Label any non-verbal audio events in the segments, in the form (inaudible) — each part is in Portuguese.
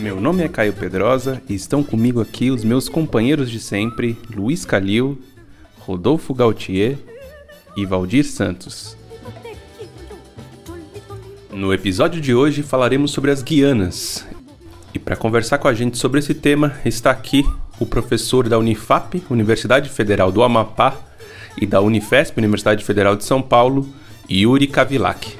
Meu nome é Caio Pedrosa e estão comigo aqui os meus companheiros de sempre, Luiz Calil, Rodolfo Gautier e Valdir Santos. No episódio de hoje falaremos sobre as Guianas. E para conversar com a gente sobre esse tema está aqui o professor da Unifap, Universidade Federal do Amapá, e da Unifesp, Universidade Federal de São Paulo, Yuri Kavilak.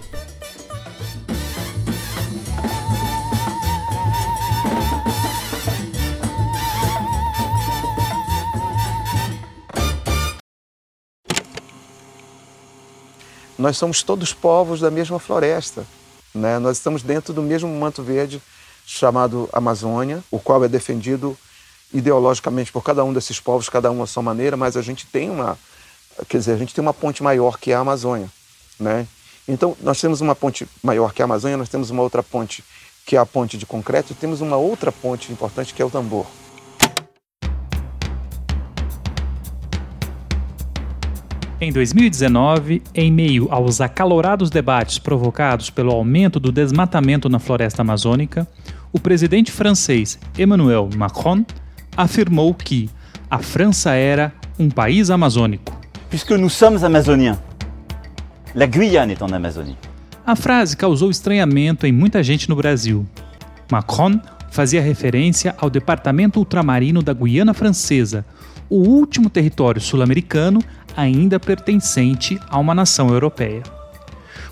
Nós somos todos povos da mesma floresta, né? Nós estamos dentro do mesmo manto verde chamado Amazônia, o qual é defendido ideologicamente por cada um desses povos, cada um à sua maneira, mas a gente tem uma, quer dizer, a gente tem uma ponte maior que é a Amazônia, né? Então, nós temos uma ponte maior que a Amazônia, nós temos uma outra ponte que é a ponte de concreto, e temos uma outra ponte importante que é o tambor. Em 2019, em meio aos acalorados debates provocados pelo aumento do desmatamento na floresta amazônica, o presidente francês Emmanuel Macron afirmou que a França era um país amazônico. Puisque nous sommes amazoniens. La Guyane est en Amazonie. A frase causou estranhamento em muita gente no Brasil. Macron fazia referência ao departamento ultramarino da Guiana Francesa, o último território sul-americano ainda pertencente a uma nação europeia.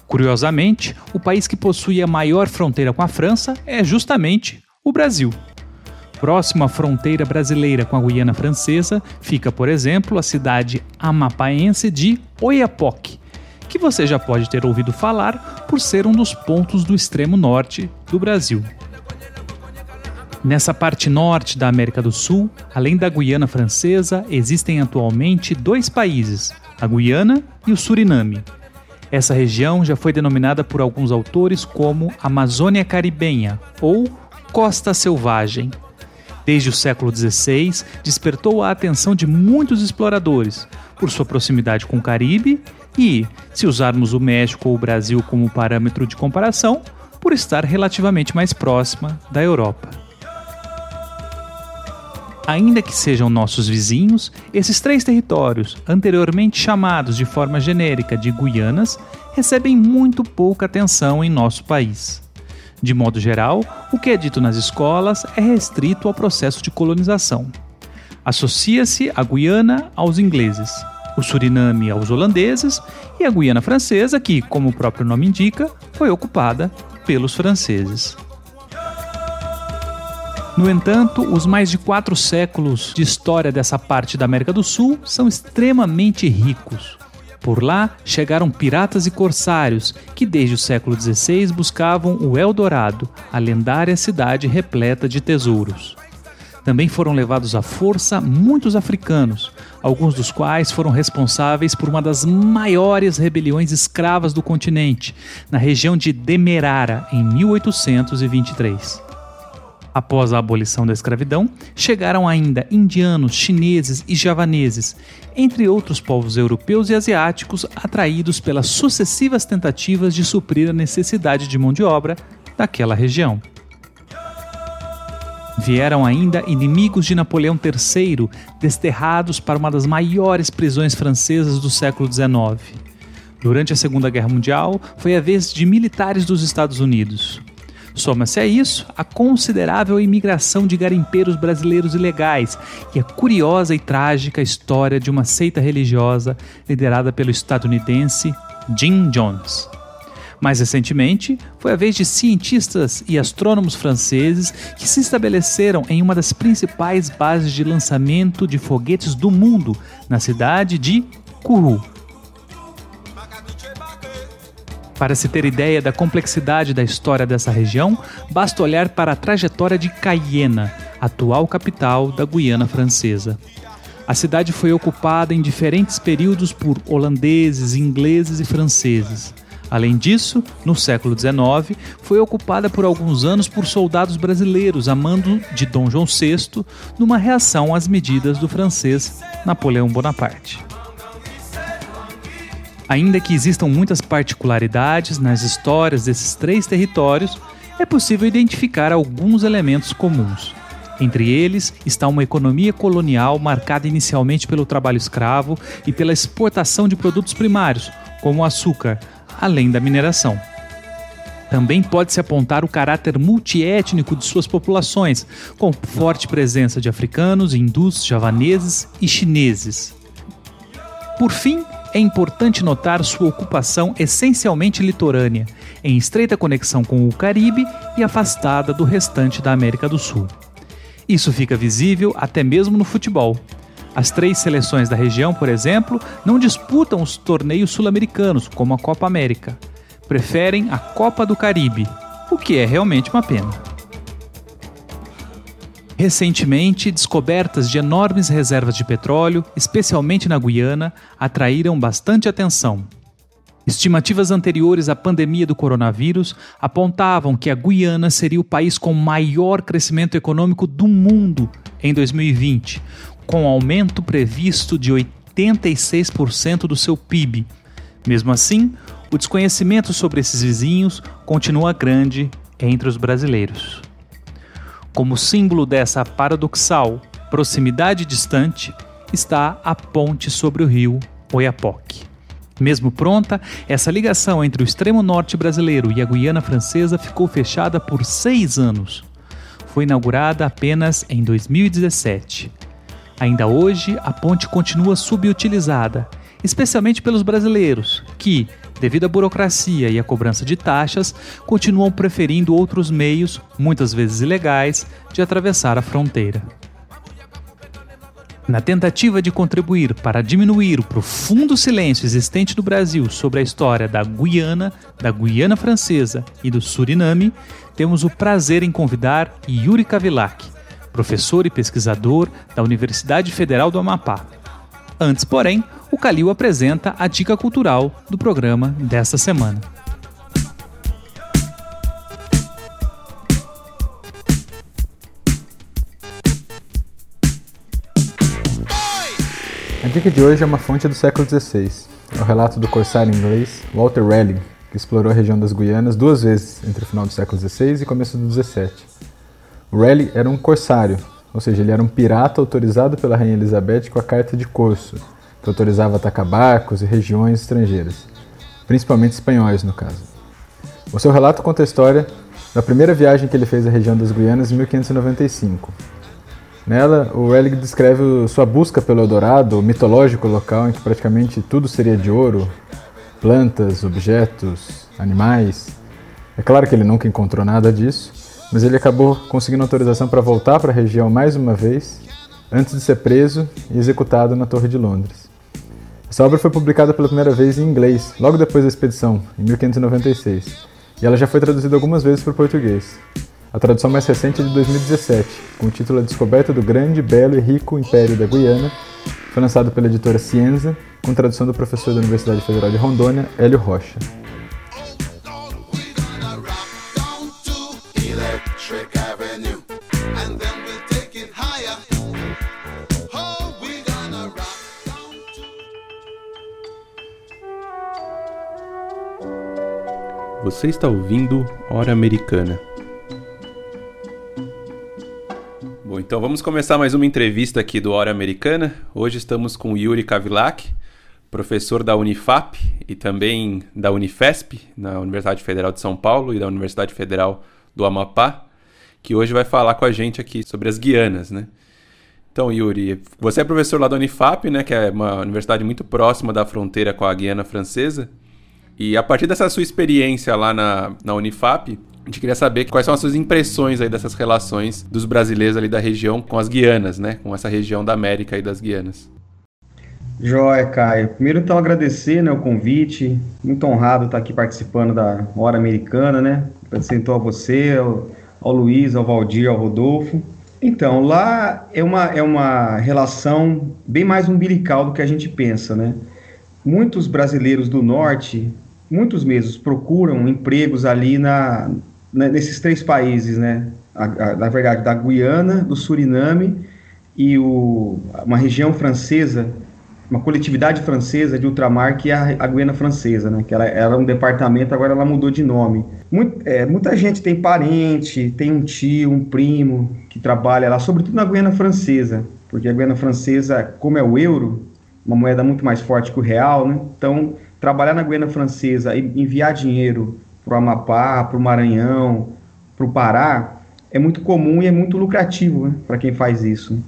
Curiosamente, o país que possui a maior fronteira com a França é justamente o Brasil. Próximo à fronteira brasileira com a Guiana Francesa fica, por exemplo, a cidade amapaense de Oiapoque, que você já pode ter ouvido falar por ser um dos pontos do extremo norte do Brasil. Nessa parte norte da América do Sul, além da Guiana Francesa, existem atualmente dois países, a Guiana e o Suriname. Essa região já foi denominada por alguns autores como Amazônia Caribenha ou Costa Selvagem. Desde o século XVI, despertou a atenção de muitos exploradores por sua proximidade com o Caribe e, se usarmos o México ou o Brasil como parâmetro de comparação, por estar relativamente mais próxima da Europa. Ainda que sejam nossos vizinhos, esses três territórios, anteriormente chamados de forma genérica de Guianas, recebem muito pouca atenção em nosso país. De modo geral, o que é dito nas escolas é restrito ao processo de colonização. Associa-se a Guiana aos ingleses, o Suriname aos holandeses e a Guiana Francesa, que, como o próprio nome indica, foi ocupada pelos franceses. No entanto, os mais de quatro séculos de história dessa parte da América do Sul são extremamente ricos. Por lá chegaram piratas e corsários que, desde o século XVI, buscavam o Eldorado, a lendária cidade repleta de tesouros. Também foram levados à força muitos africanos, alguns dos quais foram responsáveis por uma das maiores rebeliões escravas do continente, na região de Demerara, em 1823. Após a abolição da escravidão, chegaram ainda indianos, chineses e javaneses, entre outros povos europeus e asiáticos atraídos pelas sucessivas tentativas de suprir a necessidade de mão de obra daquela região. Vieram ainda inimigos de Napoleão III, desterrados para uma das maiores prisões francesas do século XIX. Durante a Segunda Guerra Mundial, foi a vez de militares dos Estados Unidos. Soma-se a isso a considerável imigração de garimpeiros brasileiros ilegais e a curiosa e trágica história de uma seita religiosa liderada pelo estadunidense Jim Jones. Mais recentemente, foi a vez de cientistas e astrônomos franceses que se estabeleceram em uma das principais bases de lançamento de foguetes do mundo, na cidade de Kourou. Para se ter ideia da complexidade da história dessa região, basta olhar para a trajetória de Cayena, atual capital da Guiana Francesa. A cidade foi ocupada em diferentes períodos por holandeses, ingleses e franceses. Além disso, no século XIX, foi ocupada por alguns anos por soldados brasileiros a mando de Dom João VI, numa reação às medidas do francês Napoleão Bonaparte. Ainda que existam muitas particularidades nas histórias desses três territórios, é possível identificar alguns elementos comuns. Entre eles está uma economia colonial marcada inicialmente pelo trabalho escravo e pela exportação de produtos primários, como o açúcar, além da mineração. Também pode-se apontar o caráter multiétnico de suas populações, com forte presença de africanos, hindus, javaneses e chineses. Por fim, é importante notar sua ocupação essencialmente litorânea, em estreita conexão com o Caribe e afastada do restante da América do Sul. Isso fica visível até mesmo no futebol. As três seleções da região, por exemplo, não disputam os torneios sul-americanos, como a Copa América. Preferem a Copa do Caribe, o que é realmente uma pena. Recentemente, descobertas de enormes reservas de petróleo, especialmente na Guiana, atraíram bastante atenção. Estimativas anteriores à pandemia do coronavírus apontavam que a Guiana seria o país com maior crescimento econômico do mundo em 2020, com aumento previsto de 86% do seu PIB. Mesmo assim, o desconhecimento sobre esses vizinhos continua grande entre os brasileiros. Como símbolo dessa paradoxal proximidade distante está a ponte sobre o rio Oiapoque. Mesmo pronta, essa ligação entre o extremo norte brasileiro e a Guiana Francesa ficou fechada por seis anos. Foi inaugurada apenas em 2017. Ainda hoje, a ponte continua subutilizada, especialmente pelos brasileiros, que, devido à burocracia e à cobrança de taxas, continuam preferindo outros meios, muitas vezes ilegais, de atravessar a fronteira. Na tentativa de contribuir para diminuir o profundo silêncio existente no Brasil sobre a história da Guiana, da Guiana Francesa e do Suriname, temos o prazer em convidar Yuri Kavilak, professor e pesquisador da Universidade Federal do Amapá. Antes, porém, o Calil apresenta a dica cultural do programa desta semana. A dica de hoje é uma fonte do século XVI. É o relato do corsário inglês Walter Raleigh, que explorou a região das Guianas duas vezes entre o final do século XVI e começo do XVII. O Raleigh era um corsário, ou seja, ele era um pirata autorizado pela Rainha Elizabeth com a Carta de Corso, que autorizava atacar barcos e regiões estrangeiras, principalmente espanhóis no caso. O seu relato conta a história da primeira viagem que ele fez à região das Guianas em 1595. Nela, o Relic descreve sua busca pelo Eldorado, o mitológico local em que praticamente tudo seria de ouro, plantas, objetos, animais. É claro que ele nunca encontrou nada disso, mas ele acabou conseguindo autorização para voltar para a região mais uma vez, antes de ser preso e executado na Torre de Londres. Essa obra foi publicada pela primeira vez em inglês, logo depois da expedição, em 1596, e ela já foi traduzida algumas vezes para o português. A tradução mais recente é de 2017, com o título A Descoberta do Grande, Belo e Rico Império da Guiana, foi lançado pela editora Cienza, com tradução do professor da Universidade Federal de Rondônia, Hélio Rocha. Você está ouvindo Hora Americana. Bom, então vamos começar mais uma entrevista aqui do Hora Americana. Hoje estamos com Yuri Kavilak, professor da Unifap e também da Unifesp, na Universidade Federal de São Paulo e da Universidade Federal do Amapá, que hoje vai falar com a gente aqui sobre as Guianas, né? Então, Yuri, você é professor lá da Unifap, né, que é uma universidade muito próxima da fronteira com a Guiana Francesa. E a partir dessa sua experiência lá na, na Unifap, a gente queria saber quais são as suas impressões aí dessas relações dos brasileiros ali da região com as Guianas, né? Com essa região da América e das Guianas. Joia, Caio. Primeiro, então, agradecer né, o convite. Muito honrado estar aqui participando da Hora Americana, né? Apresentou a você, ao Luiz, ao Valdir, ao Rodolfo. Então, lá é uma, é uma relação bem mais umbilical do que a gente pensa, né? Muitos brasileiros do Norte, muitos mesmos, procuram empregos ali na, na nesses três países, né? A, a, na verdade, da Guiana, do Suriname e o, uma região francesa uma coletividade francesa de ultramar que é a, Guiana Francesa, né? Que ela era um departamento, agora ela mudou de nome. Muito, é, muita gente tem parente, tem um tio, um primo que trabalha lá, sobretudo na Guiana Francesa, porque a Guiana Francesa, como é o euro, uma moeda muito mais forte que o real, né? Então, trabalhar na Guiana Francesa e enviar dinheiro para o Amapá, para o Maranhão, para o Pará, é muito comum e é muito lucrativo né? para quem faz isso.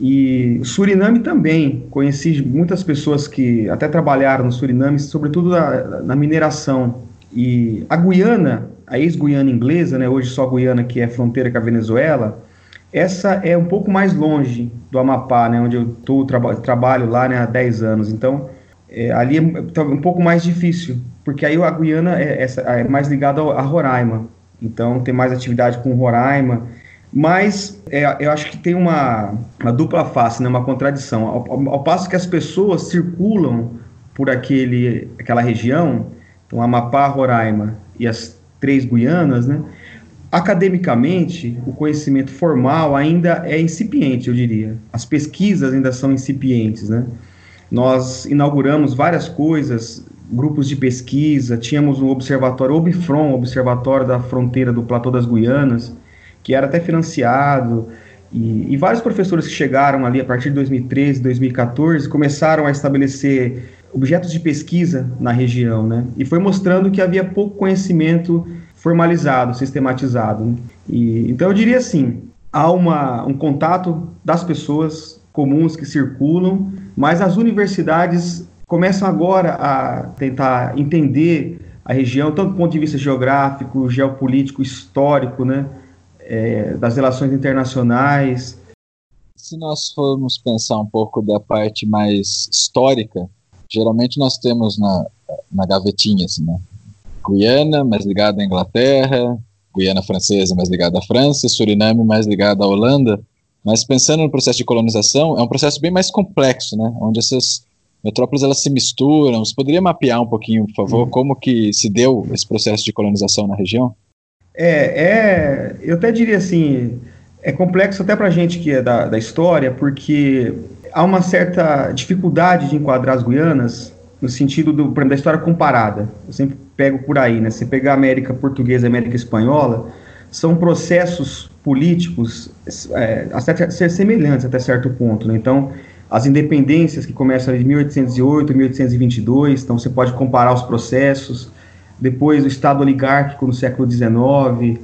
E Suriname também, conheci muitas pessoas que até trabalharam no Suriname, sobretudo na, na mineração. E a Guiana, a ex-Guiana inglesa, né, hoje só Guiana que é fronteira com a Venezuela, essa é um pouco mais longe do Amapá, né, onde eu tô, traba trabalho lá né, há 10 anos. Então, é, ali é tá um pouco mais difícil, porque aí a Guiana é, é mais ligada a Roraima. Então, tem mais atividade com Roraima mas é, eu acho que tem uma, uma dupla face, né, uma contradição. Ao, ao, ao, passo que as pessoas circulam por aquele, aquela região, então Amapá, Roraima e as três Guianas, né, academicamente o conhecimento formal ainda é incipiente, eu diria. As pesquisas ainda são incipientes. Né? Nós inauguramos várias coisas, grupos de pesquisa, tínhamos um observatório, Obifron, Observatório da Fronteira do Platô das Guianas, que era até financiado, e, e, vários professores que chegaram ali a partir de 2013, 2014, começaram a estabelecer objetos de pesquisa na região, né? E foi mostrando que havia pouco conhecimento formalizado, sistematizado. Né? E, então eu diria assim, há uma, um contato das pessoas comuns que circulam, mas as universidades começam agora a tentar entender a região, tanto do ponto de vista geográfico, geopolítico, histórico, né? É, das relações internacionais. Se nós formos pensar um pouco da parte mais histórica, geralmente nós temos na, na gavetinha, assim, né? Guiana, mais ligada à Inglaterra, Guiana Francesa, mais ligada à França, Suriname, mais ligada à Holanda. Mas pensando no processo de colonização, é um processo bem mais complexo, né? Onde essas metrópoles elas se misturam. Você poderia mapear um pouquinho, por favor, uhum. como que se deu esse processo de colonização na região? É, é, eu até diria assim, é complexo até para a gente que é da, da história, porque há uma certa dificuldade de enquadrar as Guianas no sentido do, da história comparada. Eu sempre pego por aí, né? Você pegar a América Portuguesa e América Espanhola, são processos políticos é, ser semelhantes até certo ponto, né? Então, as independências que começam em 1808, 1822, então você pode comparar os processos depois o Estado oligárquico no século XIX,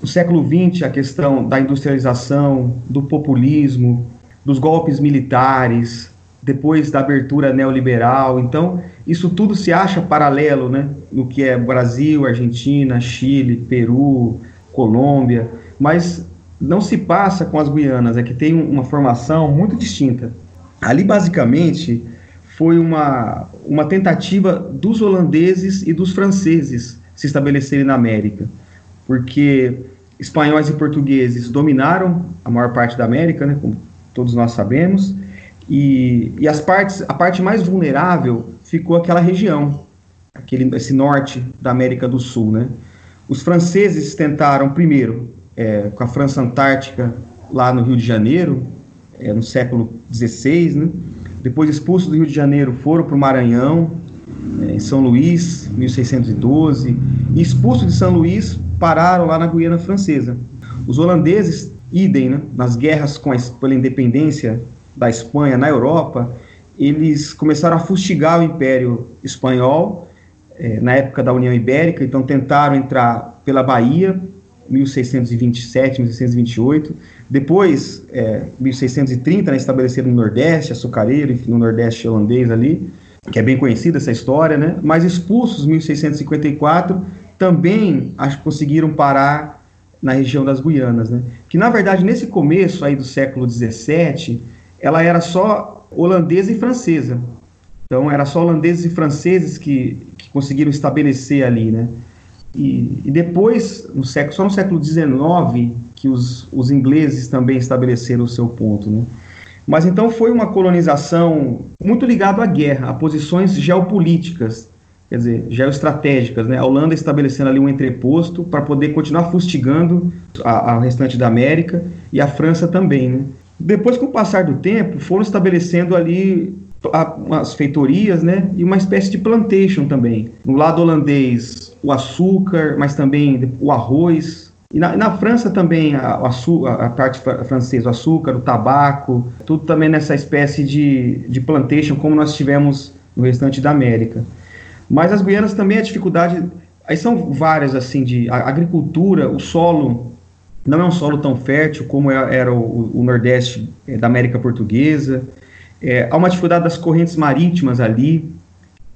no século XX a questão da industrialização, do populismo, dos golpes militares, depois da abertura neoliberal. Então, isso tudo se acha paralelo né, no que é Brasil, Argentina, Chile, Peru, Colômbia, mas não se passa com as Guianas, é que tem uma formação muito distinta. Ali, basicamente, foi uma, uma tentativa dos holandeses e dos franceses se estabelecerem na América, porque espanhóis e portugueses dominaram a maior parte da América, né, como todos nós sabemos, e, e as partes, a parte mais vulnerável ficou aquela região, aquele, esse norte da América do Sul, né. Os franceses tentaram primeiro é, com a França Antártica lá no Rio de Janeiro, é, no século XVI, né, depois expulsos do Rio de Janeiro, foram para o Maranhão, é, em São Luís, 1612, e expulsos de São Luís, pararam lá na Guiana Francesa. Os holandeses, idem, né, nas guerras com a, pela independência da Espanha na Europa, eles começaram a fustigar o Império Espanhol é, na época da União Ibérica, então tentaram entrar pela Bahia, 1627, 1628. Depois, é, 1630, né, estabeleceram no Nordeste, açucareiro, no Nordeste holandês ali, que é bem conhecida essa história, né? Mas expulsos em 1654, também acho conseguiram parar na região das Guianas, né? Que na verdade nesse começo aí do século 17, ela era só holandesa e francesa. Então era só holandeses e franceses que, que conseguiram estabelecer ali, né? E, e, depois, no século, só no século XIX, que os, os ingleses também estabeleceram o seu ponto, né? Mas então foi uma colonização muito ligada à guerra, a posições geopolíticas, quer dizer, geoestratégicas, né? A Holanda estabelecendo ali um entreposto para poder continuar fustigando a, a, restante da América e a França também, né? Depois, com o passar do tempo, foram estabelecendo ali as feitorias, né? E uma espécie de plantation também. No lado holandês, o açúcar, mas também o arroz. E na, na França também, a, a, a, parte francesa, o açúcar, o tabaco, tudo também nessa espécie de, de plantation, como nós tivemos no restante da América. Mas as Guianas também a dificuldade, aí são várias assim, de a agricultura, o solo não é um solo tão fértil como é, era o, o Nordeste é, da América Portuguesa. É, há uma dificuldade das correntes marítimas ali,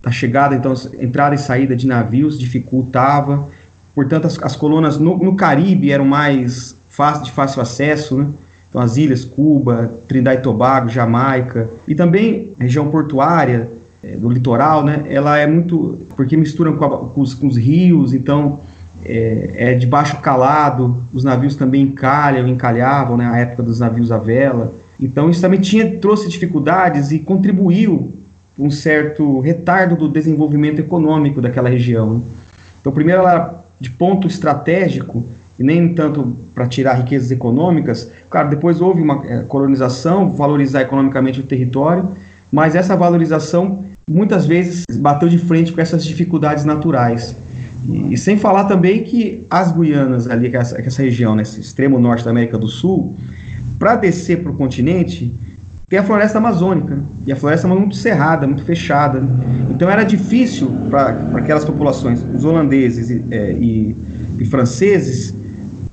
a chegada, então, entrada e saída de navios dificultava. Portanto, as, as colunas no, no, Caribe eram mais fácil, de fácil acesso, né? Então, as ilhas Cuba, Trindade e Tobago, Jamaica, e também a região portuária é, do litoral, né? Ela é muito. porque misturam com, a, com, os, com os, rios, então é, é, de baixo calado, os navios também encalham, encalhavam, né? A época dos navios à vela. Então isso também tinha, trouxe dificuldades e contribuiu um certo retardo do desenvolvimento econômico daquela região. Então primeiro ela de ponto estratégico e nem tanto para tirar riquezas econômicas. Claro, depois houve uma é, colonização, valorizar economicamente o território, mas essa valorização muitas vezes bateu de frente com essas dificuldades naturais. E, e sem falar também que as Guianas ali, que essa, que essa região, nesse né, extremo norte da América do Sul, para descer para o continente, tem a floresta amazônica. E a floresta é muito cerrada, muito fechada. Então era difícil para aquelas populações, os holandeses e, é, e, e franceses,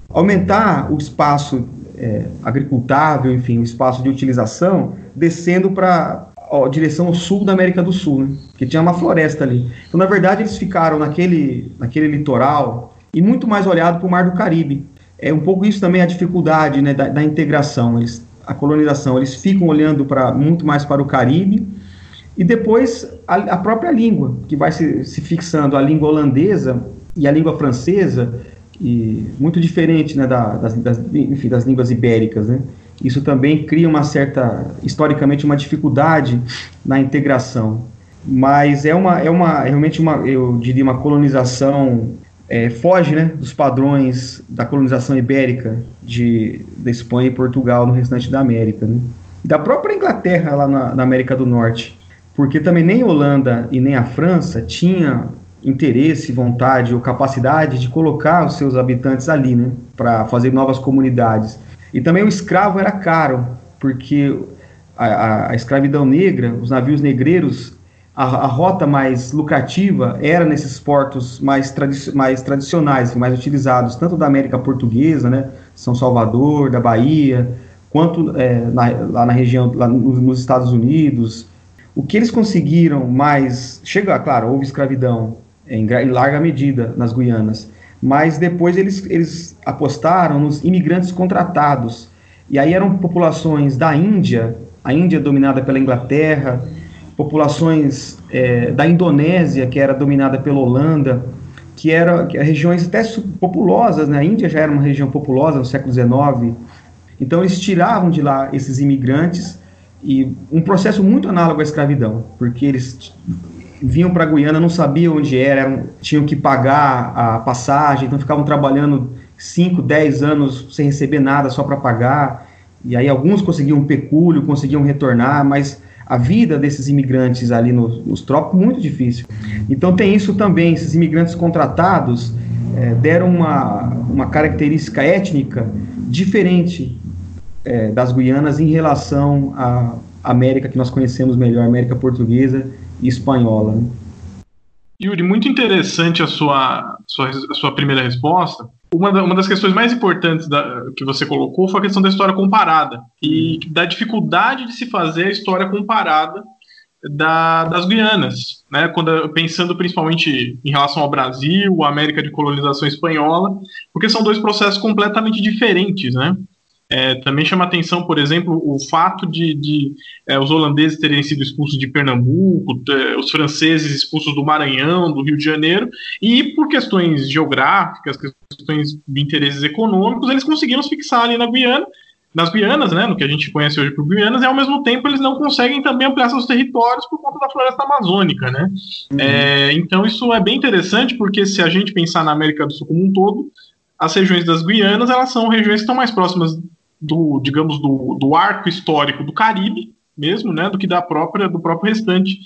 aumentar o espaço é, agricultável, enfim, o espaço de utilização, descendo para a direção sul da América do Sul, né? que tinha uma floresta ali. Então, na verdade, eles ficaram naquele, naquele litoral e muito mais olhado para o Mar do Caribe é um pouco isso também a dificuldade né, da, da integração, eles, a colonização. Eles ficam olhando para muito mais para o Caribe e depois a, a própria língua, que vai se, se, fixando a língua holandesa e a língua francesa, e muito diferente né, da, das, das, enfim, das línguas ibéricas. Né? Isso também cria uma certa, historicamente, uma dificuldade na integração. Mas é uma, é uma realmente uma, eu diria, uma colonização é, foge né, dos padrões da colonização ibérica de, da Espanha e Portugal no restante da América. Né? Da própria Inglaterra lá na, na, América do Norte, porque também nem a Holanda e nem a França tinha interesse, vontade ou capacidade de colocar os seus habitantes ali, né, para fazer novas comunidades. E também o escravo era caro, porque a, a, a escravidão negra, os navios negreiros a, a, rota mais lucrativa era nesses portos mais, tradi mais tradicionais, mais utilizados, tanto da América Portuguesa, né, São Salvador, da Bahia, quanto é, na, lá na região, lá nos, nos, Estados Unidos. O que eles conseguiram mais. Chega, claro, houve escravidão em, em larga medida nas Guianas, mas depois eles, eles apostaram nos imigrantes contratados. E aí eram populações da Índia, a Índia dominada pela Inglaterra, populações é, da Indonésia, que era dominada pela Holanda, que eram regiões até populosas, né? a Índia já era uma região populosa no século XIX, então eles tiravam de lá esses imigrantes e um processo muito análogo à escravidão, porque eles vinham para a Guiana, não sabiam onde era, eram, tinham que pagar a passagem, então ficavam trabalhando 5, 10 anos sem receber nada, só para pagar, e aí alguns conseguiam pecúlio, conseguiam retornar, mas a vida desses imigrantes ali nos, nos trópicos muito difícil. Então tem isso também, esses imigrantes contratados é, deram uma, uma característica étnica diferente é, das Guianas em relação à América que nós conhecemos melhor, América Portuguesa e Espanhola. Né? Yuri, muito interessante a sua, sua, a sua primeira resposta, uma, da, uma das questões mais importantes da, que você colocou foi a questão da história comparada e da dificuldade de se fazer a história comparada da, das Guianas, né? Quando, pensando principalmente em relação ao Brasil, a América de colonização espanhola, porque são dois processos completamente diferentes, né? É, também chama atenção, por exemplo, o fato de, de é, os holandeses terem sido expulsos de Pernambuco, é, os franceses expulsos do Maranhão, do Rio de Janeiro, e por questões geográficas, questões de interesses econômicos, eles conseguiram se fixar ali na Guiana, nas Guianas, né, no que a gente conhece hoje por Guianas, e ao mesmo tempo eles não conseguem também ampliar seus territórios por conta da floresta amazônica, né? Uhum. É, então isso é bem interessante porque se a gente pensar na América do Sul como um todo, as regiões das Guianas elas são regiões que estão mais próximas do, digamos, do, do arco histórico do Caribe, mesmo, né, do que da própria do próprio restante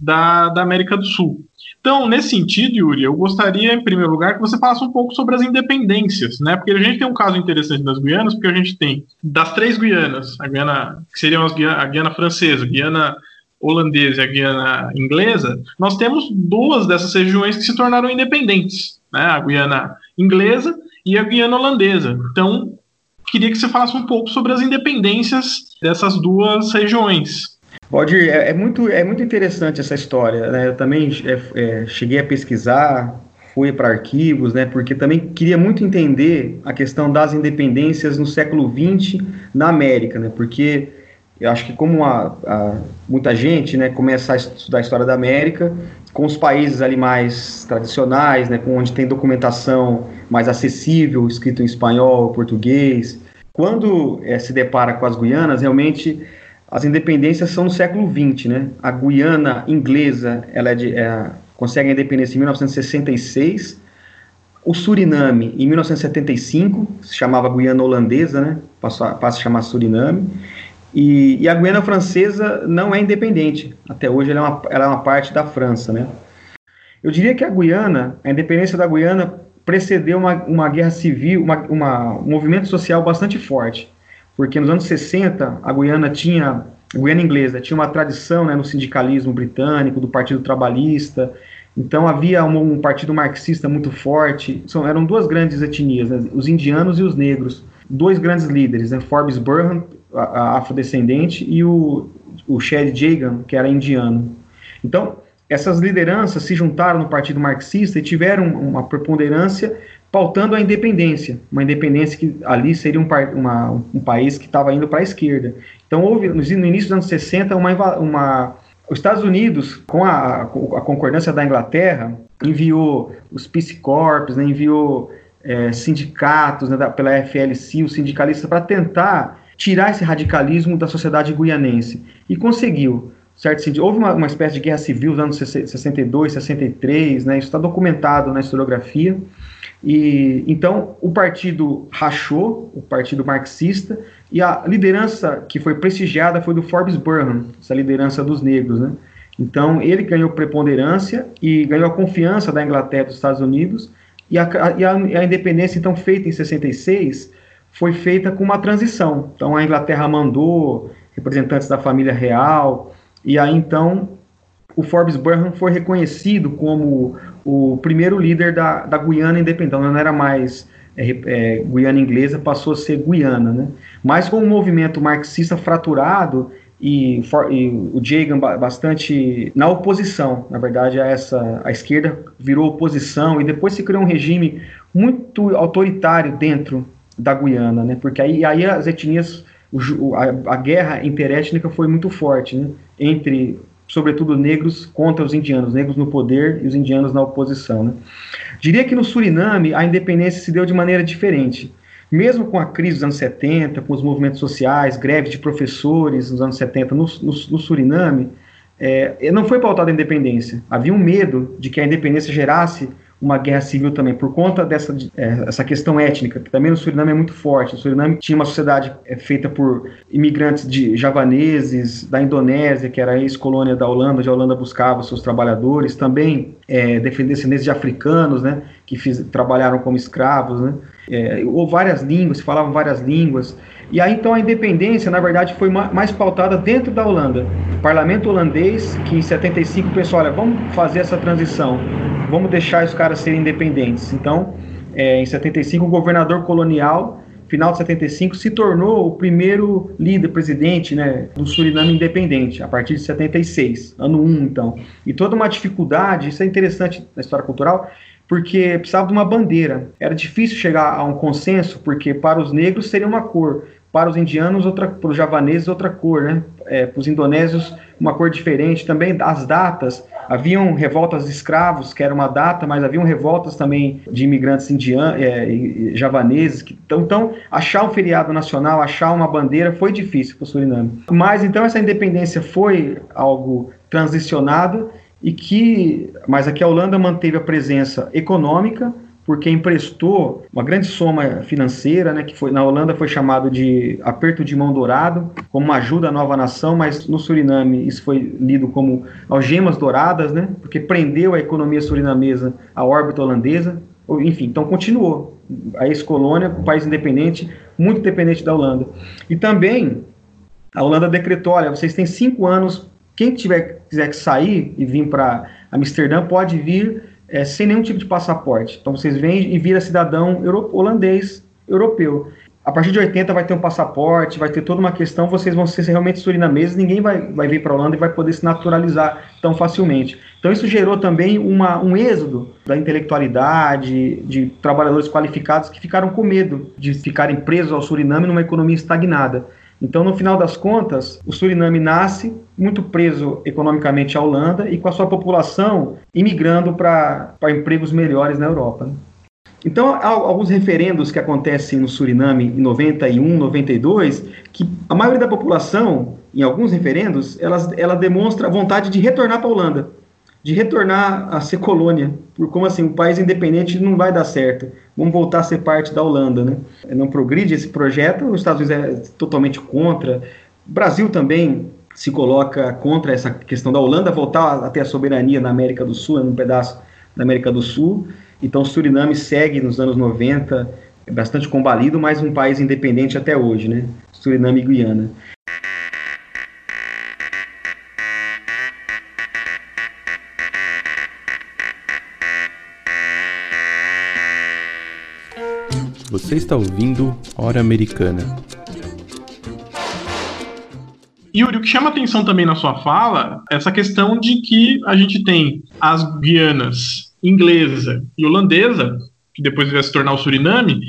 da, da América do Sul. Então, nesse sentido, Yuri, eu gostaria, em primeiro lugar, que você falasse um pouco sobre as independências, né? Porque a gente tem um caso interessante das Guianas, porque a gente tem das três Guianas, a Guiana, que seriam as Guiana, a Guiana francesa, a Guiana holandesa e a Guiana inglesa, nós temos duas dessas regiões que se tornaram independentes, né? A Guiana inglesa e a Guiana holandesa. Então, queria que você falasse um pouco sobre as independências dessas duas regiões. Valdir, é, é muito, é muito interessante essa história. Né? Eu também é, é, cheguei a pesquisar, fui para arquivos, né? porque também queria muito entender a questão das independências no século XX na América, né? porque eu acho que como a, a, muita gente né, começa a estudar a história da América, com os países ali mais tradicionais, né, com onde tem documentação mais acessível, escrito em espanhol, português. Quando é, se depara com as Guianas, realmente as independências são no século XX, né? A Guiana inglesa, ela é de, é, consegue a independência em 1966. O Suriname, em 1975, se chamava Guiana holandesa, né? Passou, passa a chamar Suriname. E, e, a Guiana Francesa não é independente. Até hoje ela é, uma, ela é uma parte da França, né? Eu diria que a Guiana, a independência da Guiana precedeu uma, uma guerra civil, uma, uma, um movimento social bastante forte. Porque nos anos 60, a Guiana tinha, a Guiana inglesa, tinha uma tradição né, no sindicalismo britânico, do Partido Trabalhista. Então havia um, um partido marxista muito forte. São, eram duas grandes etnias, né, os indianos e os negros. Dois grandes líderes, né, Forbes Burhan a, afrodescendente, e o, o Shed Jagan, que era indiano. Então, essas lideranças se juntaram no Partido Marxista e tiveram uma preponderância pautando a independência, uma independência que ali seria um, uma, um país que estava indo para a esquerda. Então, houve, no início dos anos 60, uma, uma os Estados Unidos, com a, a concordância da Inglaterra, enviou os Peace Corps, né, enviou é, sindicatos né, da, pela FLC, os sindicalistas, para tentar tirar esse radicalismo da sociedade guianense. E conseguiu. Certo? Houve uma, uma espécie de guerra civil nos anos 62, 63, né? isso está documentado na historiografia. E então o partido rachou, o partido marxista, e a liderança que foi prestigiada foi do Forbes Burnham, essa liderança dos negros, né? Então ele ganhou preponderância e ganhou a confiança da Inglaterra e dos Estados Unidos, e a, e a, a independência então feita em 66 foi feita com uma transição. Então a Inglaterra mandou representantes da família real, e aí então o Forbes Burnham foi reconhecido como o primeiro líder da, da Guiana independente, então, não era mais é, é, Guiana inglesa, passou a ser Guiana, né? Mas com um movimento marxista fraturado e, e, o Jagan bastante na oposição, na verdade, a essa a esquerda virou oposição e depois se criou um regime muito autoritário dentro da Guiana, né? Porque aí, aí as etnias, o, a, a, guerra interétnica foi muito forte, né? Entre, sobretudo, negros contra os indianos, negros no poder e os indianos na oposição, né? Diria que no Suriname a independência se deu de maneira diferente. Mesmo com a crise dos anos 70, com os movimentos sociais, greve de professores nos anos 70 no, no, no Suriname, é, não foi pautada a independência. Havia um medo de que a independência gerasse uma guerra civil também, por conta dessa é, essa questão étnica, que também no Suriname é muito forte. O Suriname tinha uma sociedade é, feita por imigrantes de javaneses, da Indonésia, que era a ex-colônia da Holanda, onde a Holanda buscava seus trabalhadores, também é, descendentes de africanos, né, que fiz, trabalharam como escravos, né, é, ou várias línguas, falavam várias línguas, e aí então a independência, na verdade, foi mais pautada dentro da Holanda. O parlamento holandês, que em 75 pensou, olha, vamos fazer essa transição, vamos deixar os caras serem independentes. Então, é, em 75, o governador colonial, final de 75, se tornou o primeiro líder, presidente né, do Suriname independente, a partir de 76, ano 1, então. E toda uma dificuldade, isso é interessante na história cultural, porque precisava de uma bandeira. Era difícil chegar a um consenso, porque para os negros seria uma cor, para os indianos, outra, para os javaneses, outra cor, né? É, para os indonésios, uma cor diferente. Também as datas, haviam revoltas de escravos, que era uma data, mas haviam revoltas também de imigrantes indianos, é, javaneses. Que, então, então, achar um feriado nacional, achar uma bandeira foi difícil para o Suriname. Mas então essa independência foi algo transicionado e que, mas aqui a Holanda manteve a presença econômica, porque emprestou uma grande soma financeira, né, que foi na Holanda foi chamado de aperto de mão dourado, como uma ajuda à nova nação, mas no Suriname isso foi lido como algemas douradas, né, porque prendeu a economia surinamesa à órbita holandesa, enfim, então continuou a ex-colônia, um país independente, muito dependente da Holanda. E também a Holanda decretou, olha, vocês têm cinco anos, quem tiver quiser sair e vir para Amsterdã pode vir é, sem nenhum tipo de passaporte. Então vocês vêm e vira cidadão euro holandês, europeu. A partir de 80 vai ter um passaporte, vai ter toda uma questão, vocês vão ser realmente surinameses, ninguém vai, vai vir para a Holanda e vai poder se naturalizar tão facilmente. Então isso gerou também uma, um êxodo da intelectualidade, de trabalhadores qualificados que ficaram com medo de ficarem presos ao Suriname numa economia estagnada. Então, no final das contas, o Suriname nasce muito preso economicamente à Holanda e com a sua população imigrando para empregos melhores na Europa. Né? Então, há alguns referendos que acontecem no Suriname em 91, 92, que a maioria da população, em alguns referendos, ela, ela demonstra vontade de retornar para a Holanda de retornar a ser colônia, por como assim, um país independente não vai dar certo. Vamos voltar a ser parte da Holanda, né? Não progride esse projeto, os Estados Unidos é totalmente contra. O Brasil também se coloca contra essa questão da Holanda voltar a ter a soberania na América do Sul, num pedaço da América do Sul. Então, Suriname segue nos anos 90, é bastante combalido, mas um país independente até hoje, né? Suriname e Guiana. Você está ouvindo Hora Americana. Yuri, o que chama atenção também na sua fala é essa questão de que a gente tem as Guianas inglesa e holandesa, que depois vai se tornar o Suriname,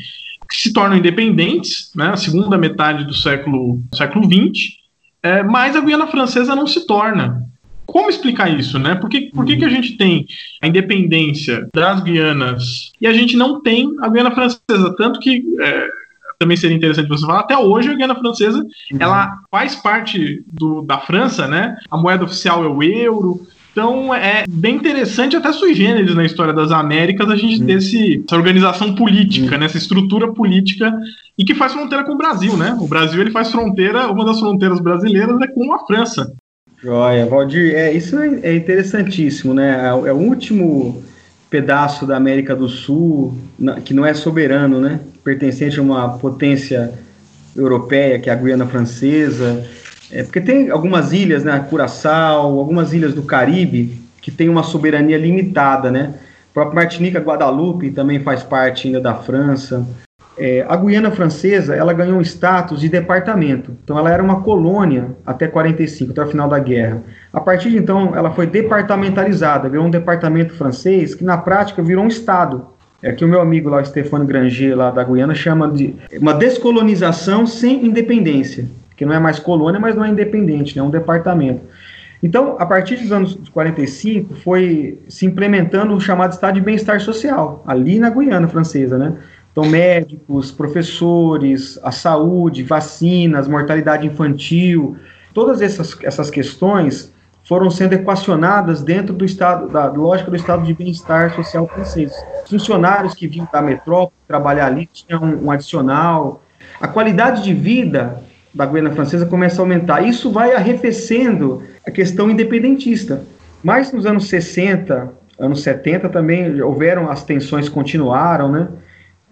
que se tornam independentes, né, segunda metade do século, século XX, é, mas a Guiana Francesa não se torna. Como explicar isso, né? Por que, por que, que a gente tem a independência das Guianas e a gente não tem a Guiana Francesa? Tanto que é, também seria interessante você falar, até hoje a Guiana Francesa uhum. ela faz parte do, da França, né? A moeda oficial é o euro. Então é bem interessante, até sui generis na história das Américas, a gente uhum. ter esse, essa organização política, uhum. né, essa estrutura política e que faz fronteira com o Brasil, né? O Brasil ele faz fronteira, uma das fronteiras brasileiras é com a França. Joia, Valdir, é, isso é, é interessantíssimo, né? É, é, o último pedaço da América do Sul na, que não é soberano, né? Pertencente a uma potência europeia, que é a Guiana Francesa. É, porque tem algumas ilhas, né? Curaçao, algumas ilhas do Caribe, que tem uma soberania limitada, né? O próprio Martinica, Guadalupe também faz parte ainda da França. É, a Guiana Francesa ela ganhou status de departamento, então ela era uma colônia até 45, até o final da guerra. A partir de então, ela foi departamentalizada, virou um departamento francês que na prática virou um estado. É que o meu amigo lá, Stefano Granger, lá da Guiana, chama de uma descolonização sem independência, que não é mais colônia, mas não é independente, né, é um departamento. Então, a partir dos anos 45, foi se implementando o chamado estado de bem-estar social, ali na Guiana Francesa, né? Então, médicos, professores, a saúde, vacinas, mortalidade infantil, todas essas, essas questões foram sendo equacionadas dentro do estado, da lógica do estado de bem-estar social francês. Funcionários que vinham da metrópole trabalhar ali tinham um, um adicional. A qualidade de vida da Guiana Francesa começa a aumentar. Isso vai arrefecendo a questão independentista. Mas nos anos 60, anos 70 também houveram as tensões continuaram, né?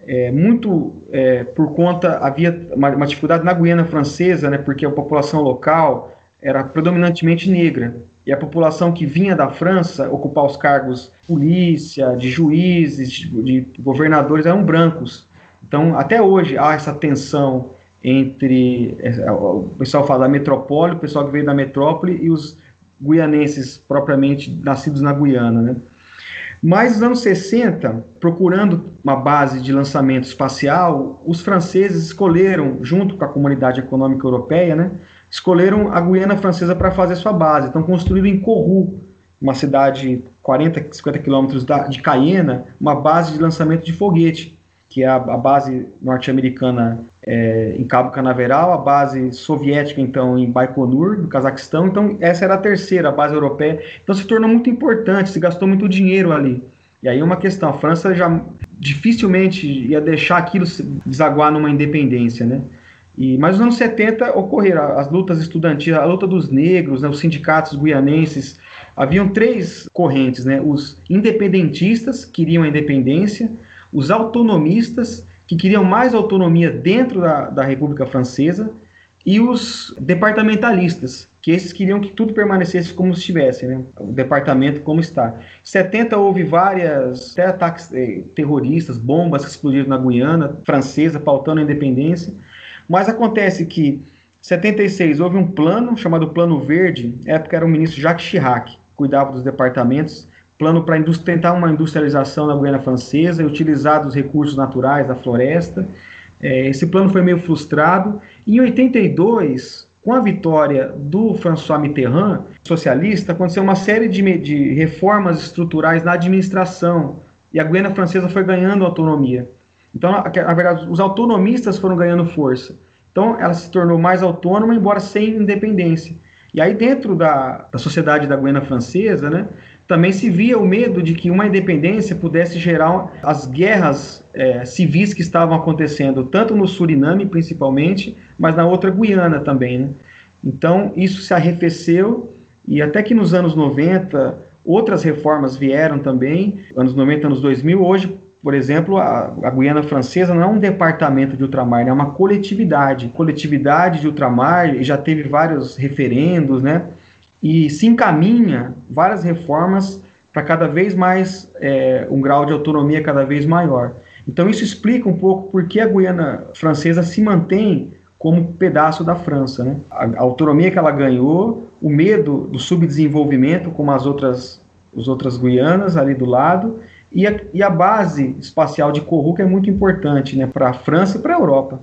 É, muito é, por conta, havia uma, uma, dificuldade na Guiana Francesa, né, porque a população local era predominantemente negra, e a população que vinha da França ocupar os cargos de polícia, de juízes, de, de governadores, eram brancos. Então, até hoje, há essa tensão entre, é, o pessoal fala da metrópole, o pessoal que veio da metrópole, e os guianenses propriamente nascidos na Guiana, né? Mas nos anos 60, procurando uma base de lançamento espacial, os franceses escolheram, junto com a comunidade econômica europeia, né, escolheram a Guiana Francesa para fazer sua base. Então, construíram em Kourou, uma cidade 40, 50 quilômetros de Cayena, uma base de lançamento de foguete, que é a, a base norte-americana é, em Cabo Canaveral, a base soviética, então, em Baikonur, no Cazaquistão. Então, essa era a terceira, a base europeia. Então, se tornou muito importante, se gastou muito dinheiro ali. E aí, uma questão: a França já dificilmente ia deixar aquilo desaguar numa independência, né? E, mas nos anos 70 ocorreram as lutas estudantis, a luta dos negros, né, os sindicatos guianenses. Haviam três correntes, né? Os independentistas queriam a independência, os autonomistas que queriam mais autonomia dentro da, da República Francesa e os departamentalistas, que esses queriam que tudo permanecesse como estivesse, né? o departamento como está. Em 70 houve várias até ataques eh, terroristas, bombas que explodiram na Guiana francesa, pautando a independência. Mas acontece que em 76 houve um plano chamado Plano Verde, na época era o ministro Jacques Chirac, cuidava dos departamentos, plano para tentar uma industrialização na Guiana Francesa e utilizar os recursos naturais da floresta. É, esse plano foi meio frustrado. Em 82, com a vitória do François Mitterrand, socialista, aconteceu uma série de, de reformas estruturais na administração e a Guiana Francesa foi ganhando autonomia. Então, na verdade, os autonomistas foram ganhando força. Então, ela se tornou mais autônoma, embora sem independência. E aí, dentro da, da sociedade da Guiana Francesa, né, também se via o medo de que uma independência pudesse gerar as guerras é, civis que estavam acontecendo, tanto no Suriname, principalmente, mas na outra Guiana também. Né? Então, isso se arrefeceu, e até que nos anos 90, outras reformas vieram também, anos 90, anos 2000. Hoje, por exemplo, a, a Guiana Francesa não é um departamento de ultramar, né? é uma coletividade. Coletividade de ultramar, já teve vários referendos, né? e se encaminha várias reformas para cada vez mais é, um grau de autonomia cada vez maior. Então isso explica um pouco por que a Guiana Francesa se mantém como pedaço da França, né? A, a autonomia que ela ganhou, o medo do subdesenvolvimento, como as outras, as outras Guianas ali do lado, e a, e a base espacial de Kourou, é muito importante né, para a França e para a Europa.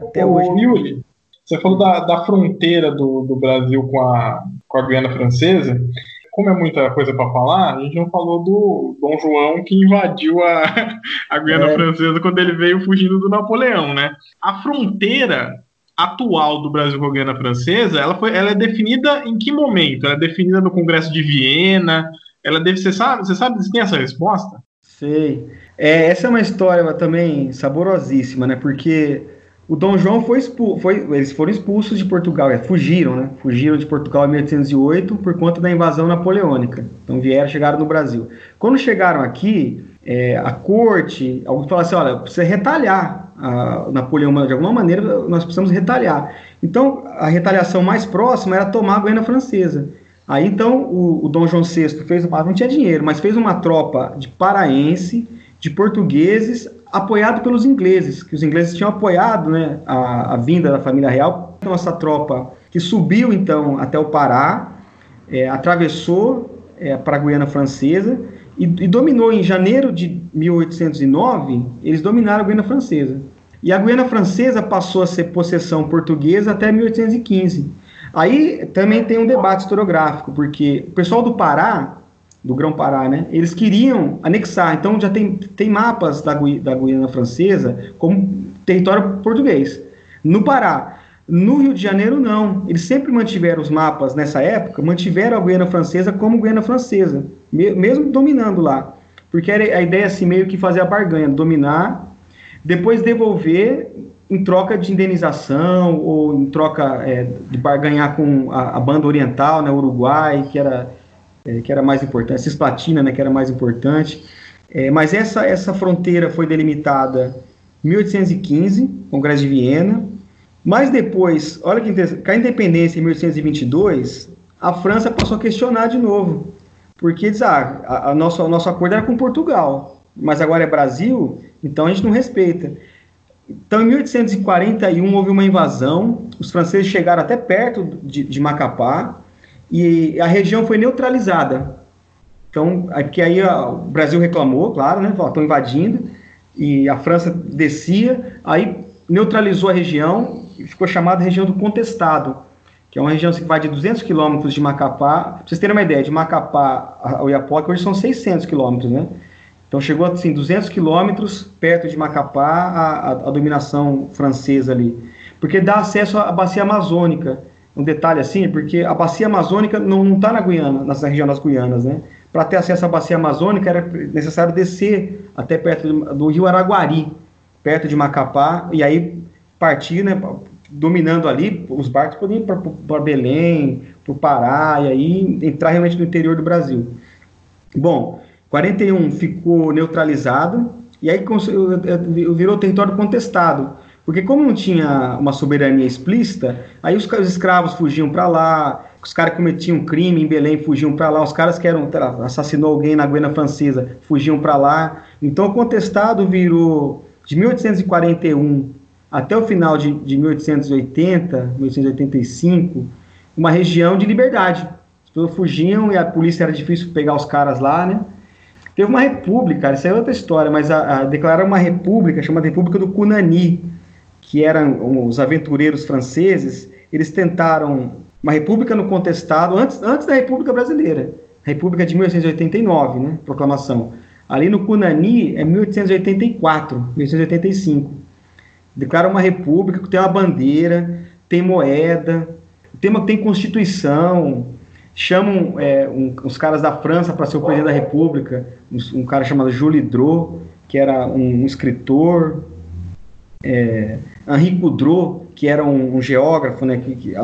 Até Ô, hoje. Yuri, você falou da, da fronteira do, do Brasil com a, com a Guiana Francesa. Como é muita coisa para falar, a gente não falou do Dom João que invadiu a, (laughs) a Guiana é. Francesa quando ele veio fugindo do Napoleão, né? A fronteira atual do Brasil com a Guiana Francesa, ela, foi, ela é definida em que momento? Ela é definida no Congresso de Viena? Ela deve, você sabe, você sabe, você tem essa resposta? Sei. É, essa é uma história também saborosíssima, né? Porque o Dom João foi, foi eles foram expulsos de Portugal, é, fugiram, né? Fugiram de Portugal em 1808 por conta da invasão napoleônica. Então vieram, chegaram no Brasil. Quando chegaram aqui, é, a corte, alguns falaram assim, olha, precisa retalhar a Napoleão de alguma maneira, nós precisamos retalhar. Então a retaliação mais próxima era tomar a Guiana Francesa. Aí então o, o Dom João VI fez, não tinha dinheiro, mas fez uma tropa de paraense, de portugueses apoiado pelos ingleses, que os ingleses tinham apoiado né, a, a vinda da família real. Nossa tropa que subiu então até o Pará, é, atravessou é, para a Guiana Francesa e, e, dominou em janeiro de 1809. Eles dominaram a Guiana Francesa. E a Guiana Francesa passou a ser possessão portuguesa até 1815. Aí também tem um debate historiográfico, porque o pessoal do Pará do Grão-Pará, né? Eles queriam anexar, então já tem, tem mapas da, Gui, da Guiana Francesa como território português. No Pará, no Rio de Janeiro não, eles sempre mantiveram os mapas nessa época, mantiveram a Guiana Francesa como Guiana Francesa, me, mesmo dominando lá, porque era a ideia assim meio que fazer a barganha, dominar, depois devolver em troca de indenização ou em troca é, de barganhar com a, a banda oriental, né, Uruguai, que era é, que era mais importante, Cisplatina, né, que era mais importante. É, mas essa, essa fronteira foi delimitada em 1815, Congresso de Viena. Mas depois, olha que interessante, com a independência em 1822, a França passou a questionar de novo. Porque diz, ah, a, a nosso, o nosso acordo era com Portugal, mas agora é Brasil, então a gente não respeita. Então, em 1841, houve uma invasão, os franceses chegaram até perto de, de Macapá, e a região foi neutralizada. Então, aqui aí ó, o Brasil reclamou, claro, né? Estão invadindo, e a França descia, aí neutralizou a região e ficou chamada região do contestado, que é uma região que vai de 200 quilômetros de Macapá, para vocês terem uma ideia, de Macapá ao Iapoque hoje são 600 quilômetros, né? Então chegou assim 200 quilômetros perto de Macapá a, a, a, dominação francesa ali, porque dá acesso à bacia amazônica. Um detalhe assim, porque a bacia amazônica não está na Guiana, na região das Guianas, né? Para ter acesso à bacia amazônica era necessário descer até perto do, do rio Araguari, perto de Macapá, e aí partir, né? Dominando ali, os barcos podiam ir para Belém, para o Pará, e aí entrar realmente no interior do Brasil. Bom, 41 ficou neutralizado e aí virou território contestado. Porque como não tinha uma soberania explícita, aí os, os escravos fugiam para lá, os caras cometiam crime em Belém fugiam para lá, os caras que eram assassinou alguém na Guiana Francesa fugiam para lá. Então o contestado virou de 1841 até o final de, de 1880, 1885, uma região de liberdade. As pessoas fugiam e a polícia era difícil pegar os caras lá, né? Teve uma república, isso é outra história, mas a, a declararam uma república chamada República do Cunani, que eram os aventureiros franceses, eles tentaram uma república no contestado, antes, antes da República Brasileira, República de 1889, né, proclamação. Ali no Cunani é 1884, 1885. Declara uma república que tem uma bandeira, tem moeda, tem, uma, tem constituição, chamam é, um, os caras da França para ser o presidente da República, um, um, cara chamado Jules Drot, que era um, um escritor, é, Henri Coudreau, que era um, geógrafo, né, que, que,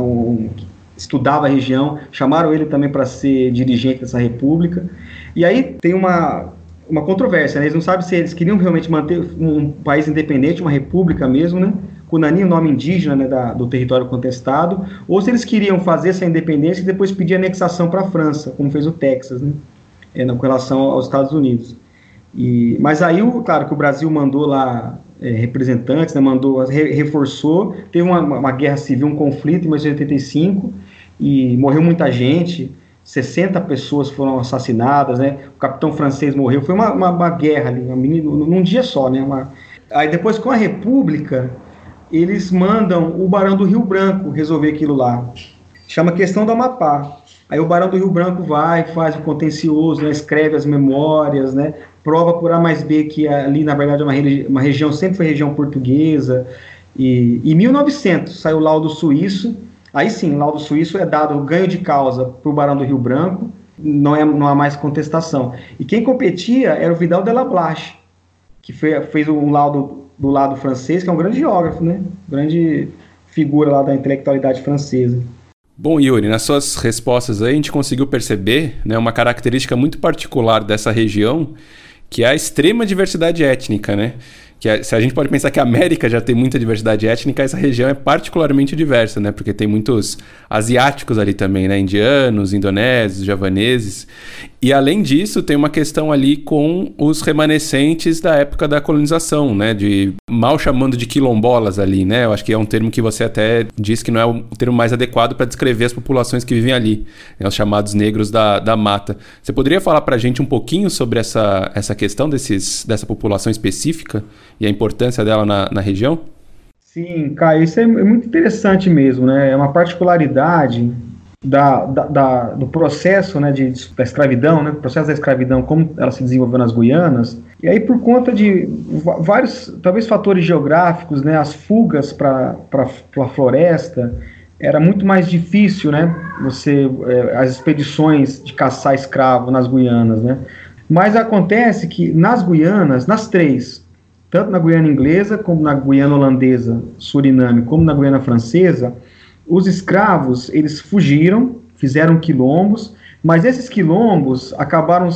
que, estudava a região, chamaram ele também para ser dirigente dessa república. E aí tem uma, uma controvérsia, né? eles não sabem se eles queriam realmente manter um país independente, uma república mesmo, né? Cunani, o nome indígena né, da, do território contestado, ou se eles queriam fazer essa independência e depois pedir anexação para a França, como fez o Texas, né, é, com relação aos Estados Unidos. E, mas aí, o, claro, que o Brasil mandou lá é, representantes, né, mandou, re, reforçou, teve uma, uma, guerra civil, um conflito em 1985, e morreu muita gente, 60 pessoas foram assassinadas, né, o capitão francês morreu, foi uma, uma, uma guerra ali, num dia só, né, uma, aí depois com a República, eles mandam o Barão do Rio Branco resolver aquilo lá. Chama questão do Amapá. Aí o Barão do Rio Branco vai, faz o contencioso, né, escreve as memórias, né, prova por A mais B que ali, na verdade, é uma, uma região, sempre foi região portuguesa. E em 1900 saiu o laudo suíço. Aí sim, laudo suíço é dado ganho de causa para o Barão do Rio Branco, não, é, não há mais contestação. E quem competia era o Vidal de la Blache, que foi, fez um laudo do lado francês, que é um grande geógrafo, né? Grande figura lá da intelectualidade francesa. Bom, Yuri, nas suas respostas aí a gente conseguiu perceber né, uma característica muito particular dessa região, que é a extrema diversidade étnica, né? que é, se a gente pode pensar que a América já tem muita diversidade étnica, essa região é particularmente diversa, né? Porque tem muitos asiáticos ali também, né? Indianos, indonésios, javaneses. E além disso, tem uma questão ali com os remanescentes da época da colonização, né? De mal chamando de quilombolas ali, né? Eu acho que é um termo que você até diz que não é o termo mais adequado para descrever as populações que vivem ali, né? os chamados negros da, da mata. Você poderia falar para a gente um pouquinho sobre essa, essa questão desses, dessa população específica? e a importância dela na, na região? Sim, Caio, isso é, é muito interessante mesmo, né? É uma particularidade da, da, da, do processo né, de, da escravidão, né, processo da escravidão, como ela se desenvolveu nas Guianas, e aí por conta de vários, talvez fatores geográficos, né, as fugas para a floresta, era muito mais difícil, né, você, é, as expedições de caçar escravo nas Guianas, né, mas acontece que nas Guianas, nas três, tanto na Guiana Inglesa, como na Guiana Holandesa, Suriname, como na Guiana Francesa, os escravos, eles fugiram, fizeram quilombos, mas esses quilombos acabaram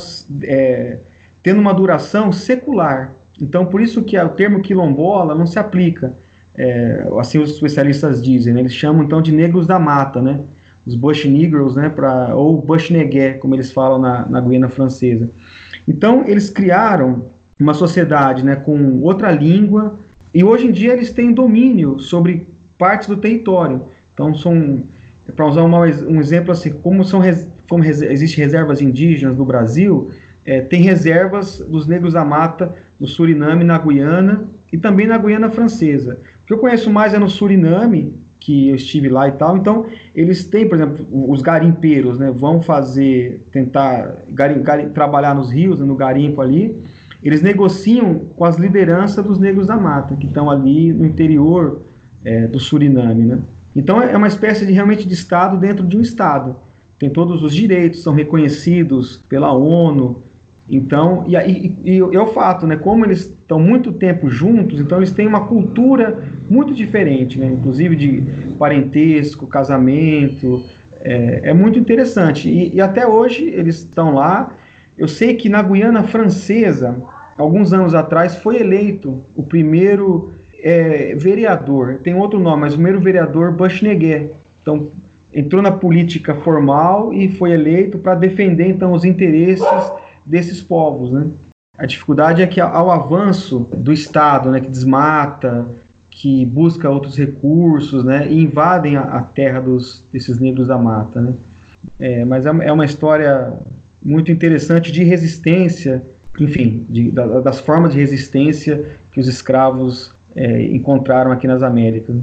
é, tendo uma duração secular. Então, por isso que o termo quilombola não se aplica, é, assim os especialistas dizem, né? eles chamam então de negros da mata, né? os Bush Negroes, né? Pra, ou Bush Negué, como eles falam na, na Guiana Francesa. Então, eles criaram uma sociedade né, com outra língua, e hoje em dia eles têm domínio sobre partes do território. Então são para usar uma, um exemplo assim, como são como res, existem reservas indígenas no Brasil, é, tem reservas dos negros da mata no Suriname, na Guiana e também na Guiana Francesa. O que eu conheço mais é no Suriname, que eu estive lá e tal. Então, eles têm, por exemplo, os garimpeiros, né, vão fazer, tentar garim, garim, trabalhar nos rios, né, no garimpo ali. Eles negociam com as lideranças dos negros da mata, que estão ali no interior é, do Suriname, né. Então, é uma espécie de realmente de Estado dentro de um Estado. Tem todos os direitos, são reconhecidos pela ONU. Então, e, e, e, é o fato, né, como eles estão muito tempo juntos, então eles têm uma cultura muito diferente, né? inclusive de parentesco, casamento. É, é muito interessante. E, e, até hoje eles estão lá. Eu sei que na Guiana Francesa, alguns anos atrás, foi eleito o primeiro é, vereador. Tem outro nome, mas o primeiro vereador Bushneguet. Então, entrou na política formal e foi eleito para defender então os interesses desses povos, né? A dificuldade é que ao avanço do Estado, né, que desmata, que busca outros recursos, né, e invadem a, a terra dos, desses negros da mata, né. É, mas é, é uma história muito interessante de resistência, enfim, de, da, das formas de resistência que os escravos é, encontraram aqui nas Américas.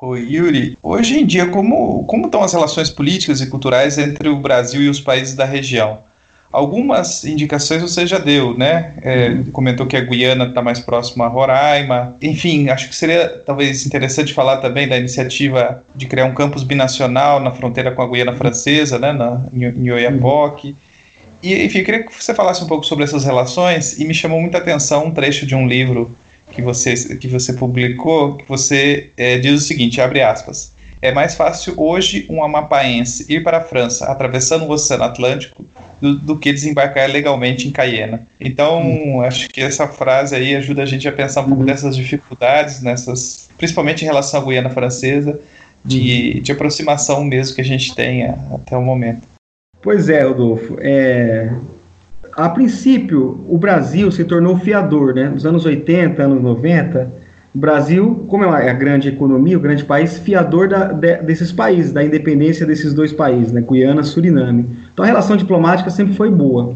Oi, Yuri. Hoje em dia, como, como estão as relações políticas e culturais entre o Brasil e os países da região? Algumas indicações você já deu, né? É, comentou que a Guiana está mais próxima a Roraima. Enfim, acho que seria talvez interessante falar também da iniciativa de criar um campus binacional na fronteira com a Guiana Francesa, né? Na, em, em Oiapoque. E, enfim, eu queria que você falasse um pouco sobre essas relações e me chamou muita atenção um trecho de um livro que você, que você publicou, que você é, diz o seguinte, abre aspas, é mais fácil hoje um amapaense ir para a França atravessando o Oceano Atlântico do, do que desembarcar legalmente em Cayena. Então, hum. acho que essa frase aí ajuda a gente a pensar um pouco uhum. dessas dificuldades, nessas, principalmente em relação à Guiana Francesa, de, uhum. de aproximação mesmo que a gente tenha até o momento. Pois é, Rodolfo. É... A princípio, o Brasil se tornou fiador, né? Nos anos 80, anos 90, o Brasil, como é a grande economia, o grande país, fiador da, de, desses países, da independência desses dois países, né, Guiana e Suriname. Então a relação diplomática sempre foi boa.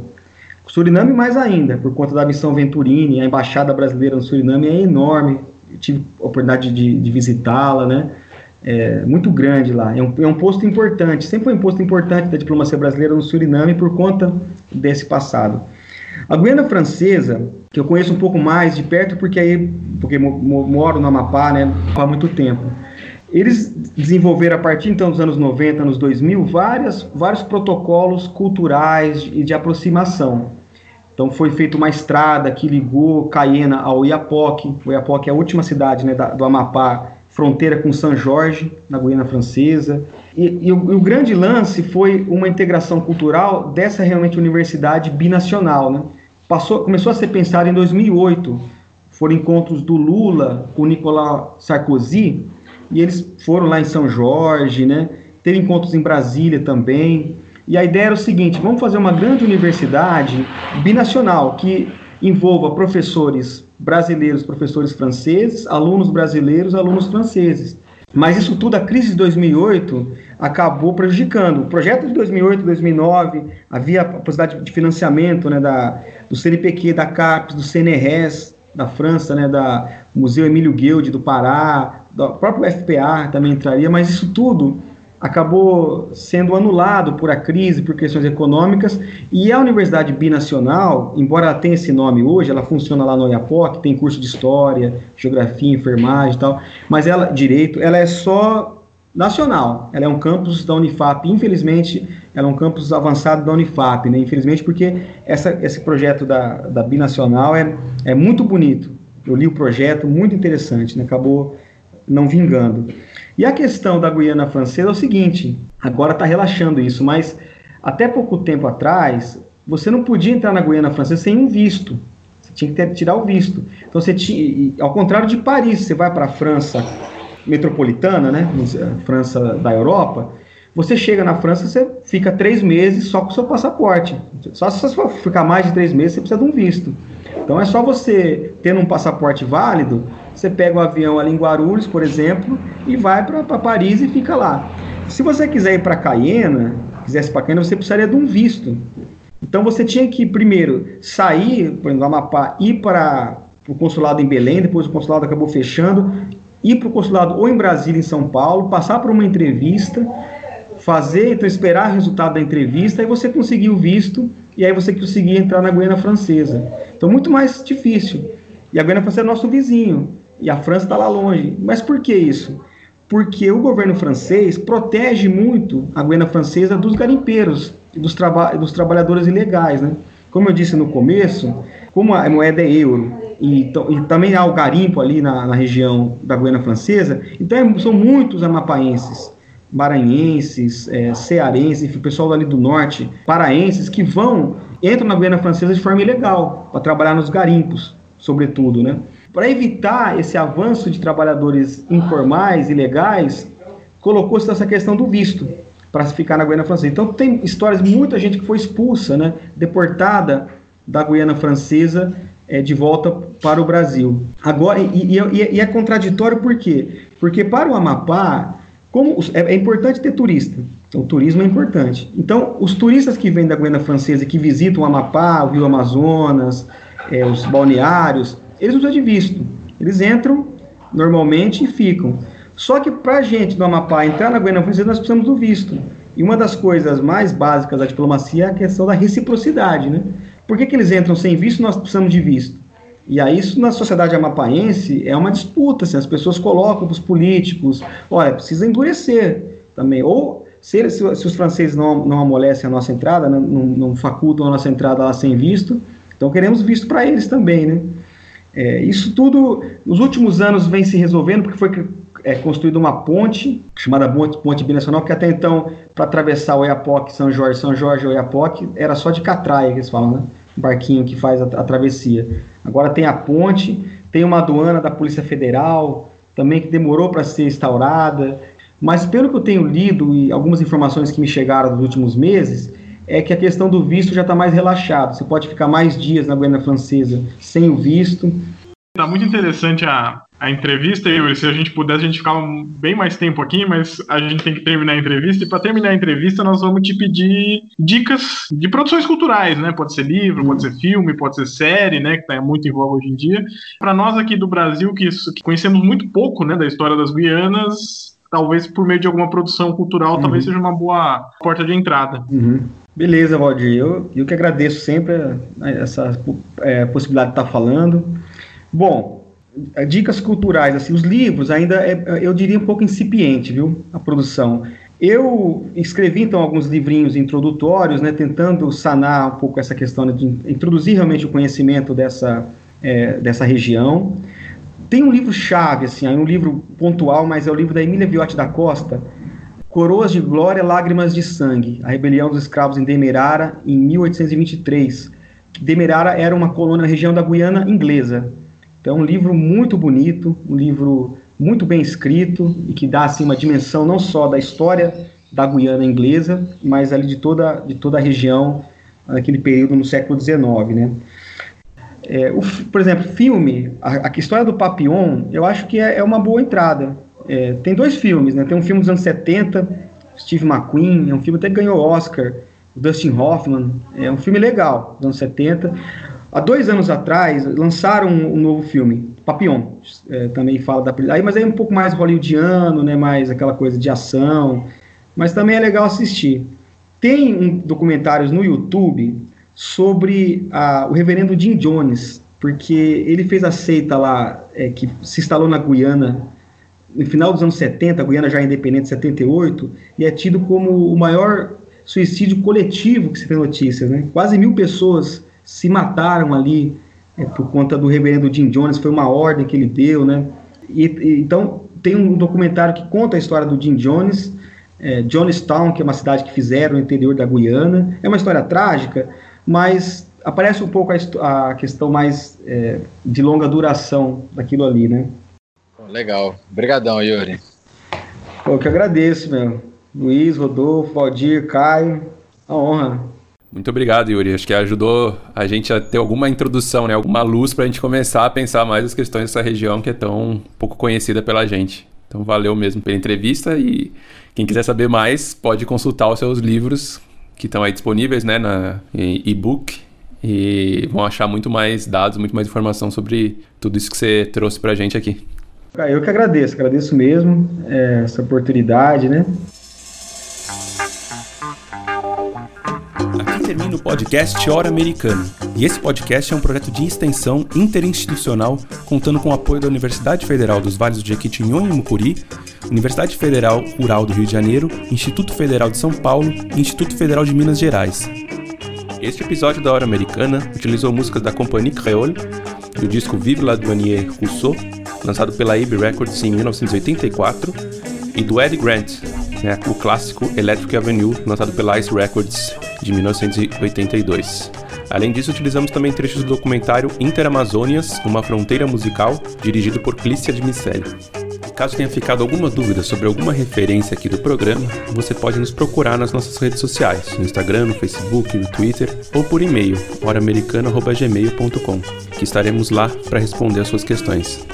Suriname mais ainda, por conta da missão Venturini, a embaixada brasileira no Suriname é enorme, eu tive a oportunidade de, de visitá-la, né, é muito grande lá, é um, é um posto importante, sempre foi um posto importante da diplomacia brasileira no Suriname por conta desse passado. A Guiana Francesa, que eu conheço um pouco mais de perto, porque aí, porque moro no Amapá, né, há muito tempo. Eles desenvolveram a partir então dos anos 90, anos 2000, várias, vários protocolos culturais e de aproximação. Então foi feita uma estrada que ligou Caiena ao Iapoque. O Iapoque é a última cidade né, da, do Amapá, fronteira com São Jorge, na Guiana Francesa. E, e, o, e, o, grande lance foi uma integração cultural dessa realmente universidade binacional, né? passou, começou a ser pensado em 2008. Foram encontros do Lula com Nicolas Sarkozy, e eles foram lá em São Jorge, né? Teve encontros em Brasília também. E a ideia era o seguinte: vamos fazer uma grande universidade binacional que envolva professores brasileiros, professores franceses, alunos brasileiros, alunos franceses. Mas isso tudo, a crise de 2008 acabou prejudicando. O projeto de 2008, 2009, havia a possibilidade de financiamento né, da, do CNPq, da CAPES, do CNRS, da França, né, da Museu Emílio Guild, do Pará, do próprio FPA também entraria, mas isso tudo acabou sendo anulado por a crise, por questões econômicas, e a Universidade Binacional, embora ela tenha esse nome hoje, ela funciona lá no Oiapoque, tem curso de História, Geografia, Enfermagem e tal, mas ela, Direito, ela é só nacional, ela é um campus da Unifap, infelizmente, ela é um campus avançado da Unifap, né, infelizmente porque essa, esse projeto da, da Binacional é, é muito bonito, eu li o projeto, muito interessante, né, acabou não vingando. E a questão da Guiana Francesa é o seguinte: agora está relaxando isso, mas até pouco tempo atrás, você não podia entrar na Guiana Francesa sem um visto. Você tinha que ter, tirar o visto. Então, você tinha, ao contrário de Paris, você vai para a França metropolitana, né, França da Europa, você chega na França, você fica três meses só com o seu passaporte. Só se você ficar mais de três meses, você precisa de um visto. Então é só você tendo um passaporte válido, você pega um avião ali em Guarulhos, por exemplo, e vai para Paris e fica lá. Se você quiser ir para Cayena, quisesse para Cayena, você precisaria de um visto. Então você tinha que primeiro sair, por exemplo, do Amapá, ir para o consulado em Belém, depois o consulado acabou fechando, ir para o consulado ou em Brasília, em São Paulo, passar por uma entrevista, fazer, então esperar o resultado da entrevista, e você conseguir o visto, e aí você conseguir entrar na Guiana Francesa. Então muito mais difícil. E a Guiana Francesa é nosso vizinho, e a França está lá longe. Mas por que isso? Porque o governo francês protege muito a Guiana Francesa dos garimpeiros, dos, traba dos trabalhadores ilegais, né? Como eu disse no começo, como a moeda é euro e, e também há o garimpo ali na, na região da Guiana Francesa, então é, são muitos amapaenses, maranhenses, é, cearenses, o pessoal ali do norte, paraenses, que vão, entram na Guiana Francesa de forma ilegal, para trabalhar nos garimpos, sobretudo, né? Para evitar esse avanço de trabalhadores informais, ilegais, colocou-se essa questão do visto para ficar na Guiana Francesa. Então tem histórias, muita gente que foi expulsa, né, deportada da Guiana Francesa é, de volta para o Brasil. Agora, e, e, e, é contraditório por quê? Porque para o Amapá, como é, é importante ter turista. Então, o turismo é importante. Então, os turistas que vêm da Guiana Francesa, que visitam o Amapá, o Rio Amazonas, é, os balneários, eles não precisam de visto. Eles entram normalmente e ficam. Só que para a gente do Amapá entrar na Guiana Francesa, nós precisamos do visto. E uma das coisas mais básicas da diplomacia é a questão da reciprocidade, né? Por que, que eles entram sem visto nós precisamos de visto? E aí isso na sociedade amapaense é uma disputa, assim, as pessoas colocam para os políticos, olha, precisa endurecer também. Ou se, se, se os franceses não, não amolecem a nossa entrada, não, não, não facultam a nossa entrada lá sem visto, então queremos visto para eles também, né? É, isso tudo, nos últimos anos, vem se resolvendo, porque foi é, construída uma ponte, chamada Ponte, Binacional, porque até então, para atravessar o Oiapoque, São Jorge, São Jorge Oiapoque, era só de catraia que eles falam, né? Um barquinho que faz a, a travessia. Agora tem a ponte, tem uma aduana da Polícia Federal, também que demorou para ser instaurada. Mas pelo que eu tenho lido e algumas informações que me chegaram nos últimos meses, é que a questão do visto já está mais relaxado. Você pode ficar mais dias na Guiana Francesa sem o visto. Tá muito interessante a, a entrevista, Yuri. Se a gente pudesse, a gente ficava bem mais tempo aqui, mas a gente tem que terminar a entrevista. E para terminar a entrevista, nós vamos te pedir dicas de produções culturais, né? Pode ser livro, pode ser filme, pode ser série, né? Que tá muito em voga hoje em dia. Para nós aqui do Brasil, que, que, conhecemos muito pouco, né, da história das Guianas, talvez por meio de alguma produção cultural, uhum. talvez seja uma boa porta de entrada. Uhum. Beleza, Valdir. Eu, eu que agradeço sempre essa é, possibilidade de estar falando. Bom, dicas culturais, assim, os livros ainda é, eu diria um pouco incipiente, viu, a produção. Eu escrevi então alguns livrinhos introdutórios, né, tentando sanar um pouco essa questão né, de introduzir realmente o conhecimento dessa, é, dessa região. Tem um livro chave, assim, um livro pontual, mas é o livro da Emília Viotti da Costa, Coroas de Glória, Lágrimas de Sangue, a rebelião dos escravos em Demerara, em 1823. Demerara era uma colônia na região da Guiana inglesa. Então, é um livro muito bonito, um livro muito bem escrito e que dá assim uma dimensão não só da história da Guiana inglesa, mas ali de toda, de toda a região naquele período no século XIX, né? É, o, por exemplo, filme, a, a, história do Papillon, eu acho que é, é uma boa entrada. É, tem dois filmes, né? Tem um filme dos anos 70, Steve McQueen, é um filme até que ganhou Oscar, Dustin Hoffman, é um filme legal, dos anos 70. Há dois anos atrás, lançaram um, um novo filme, Papillon, é, também fala da aí, mas é um pouco mais hollywoodiano, né, mais aquela coisa de ação, mas também é legal assistir. Tem um documentários no YouTube sobre a, o reverendo Jim Jones, porque ele fez a seita lá, é, que se instalou na Guiana no final dos anos 70, a Guiana já é independente, 78, e é tido como o maior suicídio coletivo que se tem notícias, né? Quase mil pessoas se mataram ali é, por conta do reverendo Jim Jones, foi uma ordem que ele deu, né? E, e, então tem um documentário que conta a história do Jim Jones, é, Jonestown, que é uma cidade que fizeram no interior da Guiana. É uma história trágica, mas aparece um pouco a, a questão mais é, de longa duração daquilo ali, né? Legal. Obrigadão, Yuri. Pô, eu que agradeço, meu. Luiz, Rodolfo, Valdir, Caio. A honra. Muito obrigado, Yuri. Acho que ajudou a gente a ter alguma introdução, né? Alguma luz para a gente começar a pensar mais as questões dessa região que é tão pouco conhecida pela gente. Então, valeu mesmo pela entrevista e quem quiser saber mais pode consultar os seus livros que estão aí disponíveis, né, na e-book e vão achar muito mais dados, muito mais informação sobre tudo isso que você trouxe para a gente aqui. Eu que agradeço, agradeço mesmo é, essa oportunidade, né? Aqui termina o podcast Hora Americana. E esse podcast é um projeto de extensão interinstitucional contando com o apoio da Universidade Federal dos Vales do Jequitinhonha e Mucuri, Universidade Federal Rural do Rio de Janeiro, Instituto Federal de São Paulo e Instituto Federal de Minas Gerais. Este episódio da Hora Americana utilizou músicas da Compagnie Creole, do disco Vive la Douanier Rousseau, lançado pela AB Records em 1984, e do Eddie Grant, né, o clássico Electric Avenue, lançado pela Ice Records de 1982. Além disso, utilizamos também trechos do documentário Interamazônias, uma fronteira musical, dirigido por Clícia de Miceli. Caso tenha ficado alguma dúvida sobre alguma referência aqui do programa, você pode nos procurar nas nossas redes sociais, no Instagram, no Facebook, no Twitter ou por e-mail, horamericana.gmail.com, que estaremos lá para responder as suas questões.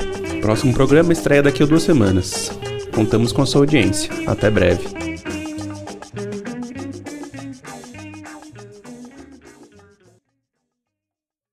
Próximo programa estreia daqui a duas semanas. Contamos com a sua audiência. Até breve.